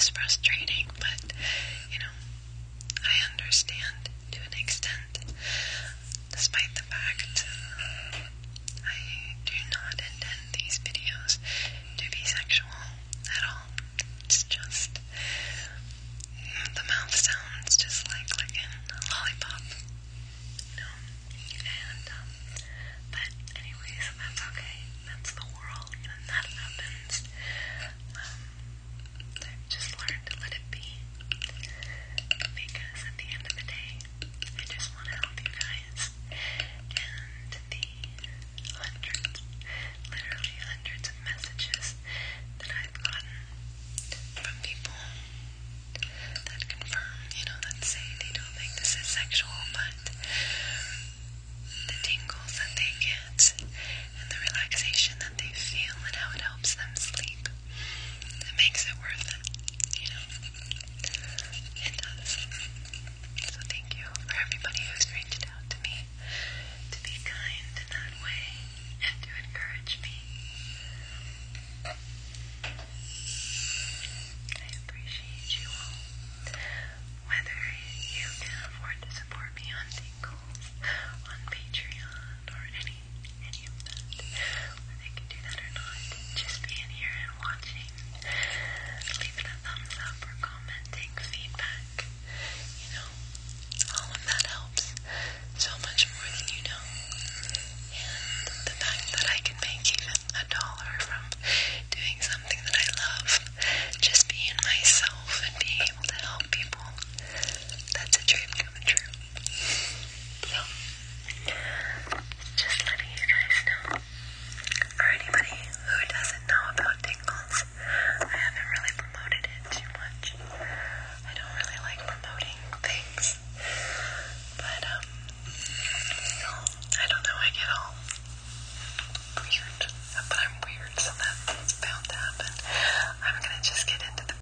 is frustrating, but you know, I understand to an extent, despite the fact uh,